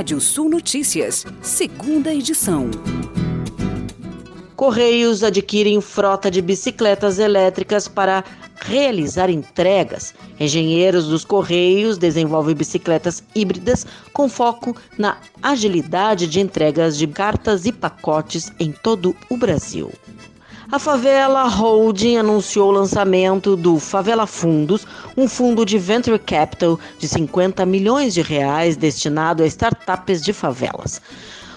Rádio Sul Notícias, segunda edição. Correios adquirem frota de bicicletas elétricas para realizar entregas. Engenheiros dos Correios desenvolvem bicicletas híbridas com foco na agilidade de entregas de cartas e pacotes em todo o Brasil. A Favela Holding anunciou o lançamento do Favela Fundos, um fundo de venture capital de 50 milhões de reais destinado a startups de favelas.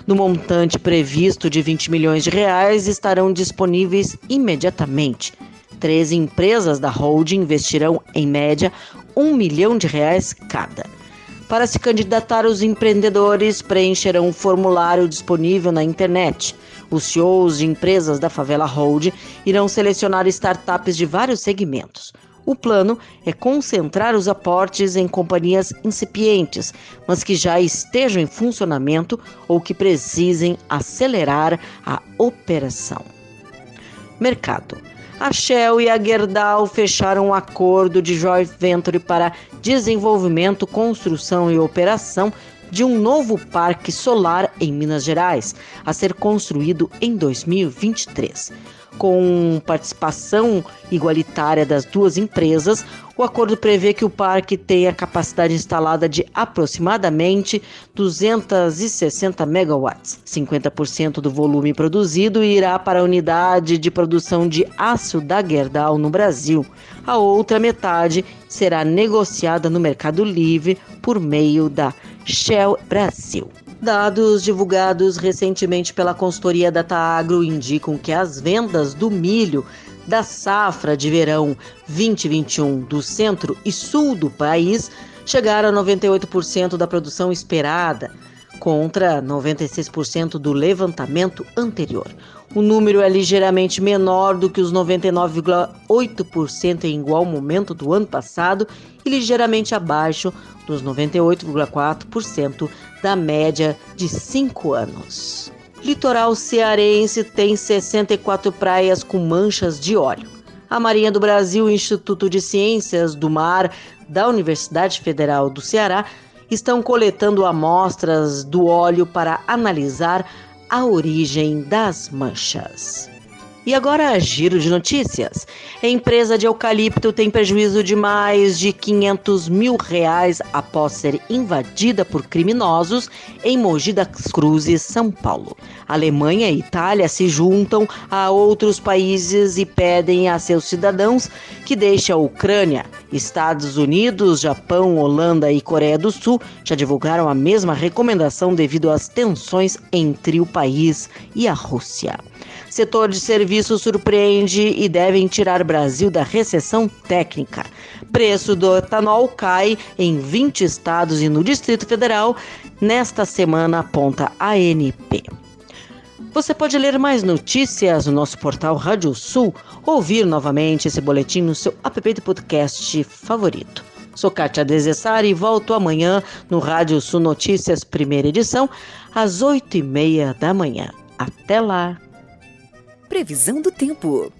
No montante previsto de 20 milhões de reais estarão disponíveis imediatamente. 13 empresas da holding investirão, em média, um milhão de reais cada. Para se candidatar, os empreendedores preencherão um formulário disponível na internet. Os CEOs de empresas da Favela Hold irão selecionar startups de vários segmentos. O plano é concentrar os aportes em companhias incipientes, mas que já estejam em funcionamento ou que precisem acelerar a operação. Mercado. A Shell e a Gerdau fecharam um acordo de joint venture para desenvolvimento, construção e operação de um novo parque solar em Minas Gerais, a ser construído em 2023. Com participação igualitária das duas empresas, o acordo prevê que o parque tenha capacidade instalada de aproximadamente 260 megawatts. 50% do volume produzido irá para a unidade de produção de aço da Gerdau no Brasil. A outra metade será negociada no Mercado Livre por meio da Shell Brasil. Dados divulgados recentemente pela consultoria Datagro indicam que as vendas do milho da safra de verão 2021 do centro e sul do país chegaram a 98% da produção esperada, contra 96% do levantamento anterior. O número é ligeiramente menor do que os 99,8% em igual momento do ano passado e ligeiramente abaixo dos 98,4% da média de cinco anos. Litoral cearense tem 64 praias com manchas de óleo. A Marinha do Brasil Instituto de Ciências do Mar da Universidade Federal do Ceará estão coletando amostras do óleo para analisar a origem das manchas. E agora, giro de notícias. A empresa de eucalipto tem prejuízo de mais de 500 mil reais após ser invadida por criminosos em Mogi das Cruzes, São Paulo. Alemanha e Itália se juntam a outros países e pedem a seus cidadãos que deixem a Ucrânia. Estados Unidos, Japão, Holanda e Coreia do Sul já divulgaram a mesma recomendação devido às tensões entre o país e a Rússia. Setor de serviços surpreende e devem tirar Brasil da recessão técnica. Preço do etanol cai em 20 estados e no Distrito Federal nesta semana, aponta a ANP. Você pode ler mais notícias no nosso portal Rádio Sul, ouvir novamente esse boletim no seu app de podcast favorito. Sou Kátia Desessari e volto amanhã no Rádio Sul Notícias, primeira edição, às oito e meia da manhã. Até lá! Previsão do tempo.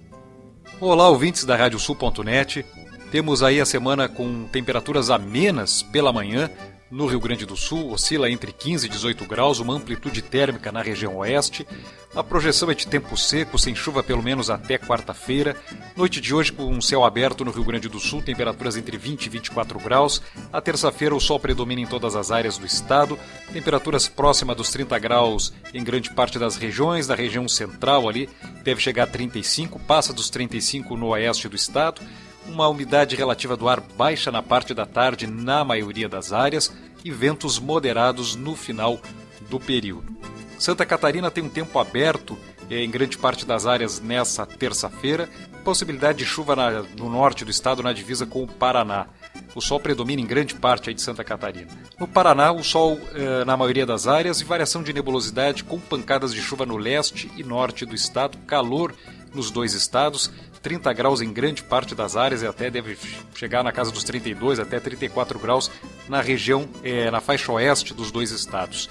Olá, ouvintes da Radiosul.net. Temos aí a semana com temperaturas amenas pela manhã. No Rio Grande do Sul, oscila entre 15 e 18 graus, uma amplitude térmica na região oeste. A projeção é de tempo seco, sem chuva pelo menos até quarta-feira. Noite de hoje com um céu aberto no Rio Grande do Sul, temperaturas entre 20 e 24 graus. A terça-feira o sol predomina em todas as áreas do estado, temperaturas próximas dos 30 graus em grande parte das regiões, da região central ali deve chegar a 35, passa dos 35 no oeste do estado. Uma umidade relativa do ar baixa na parte da tarde na maioria das áreas e ventos moderados no final do período. Santa Catarina tem um tempo aberto eh, em grande parte das áreas nessa terça-feira, possibilidade de chuva na, no norte do estado na divisa com o Paraná. O sol predomina em grande parte de Santa Catarina. No Paraná, o sol eh, na maioria das áreas e variação de nebulosidade com pancadas de chuva no leste e norte do estado, calor nos dois estados, 30 graus em grande parte das áreas e até deve chegar na casa dos 32 até 34 graus na região, eh, na faixa oeste dos dois estados.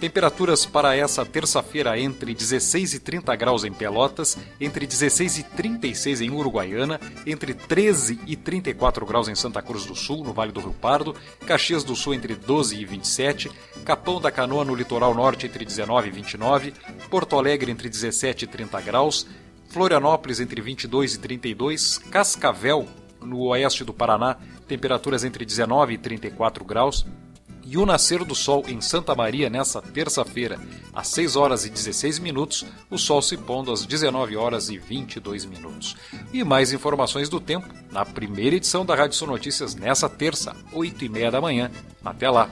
Temperaturas para essa terça-feira entre 16 e 30 graus em Pelotas, entre 16 e 36 em Uruguaiana, entre 13 e 34 graus em Santa Cruz do Sul, no Vale do Rio Pardo, Caxias do Sul entre 12 e 27, Capão da Canoa no litoral norte entre 19 e 29, Porto Alegre entre 17 e 30 graus, Florianópolis entre 22 e 32, Cascavel no oeste do Paraná, temperaturas entre 19 e 34 graus, e o nascer do sol em Santa Maria nessa terça-feira, às 6 horas e 16 minutos, o sol se pondo às 19 horas e 22 minutos. E mais informações do tempo na primeira edição da Rádio Sul Notícias nessa terça, 8 e meia da manhã. Até lá!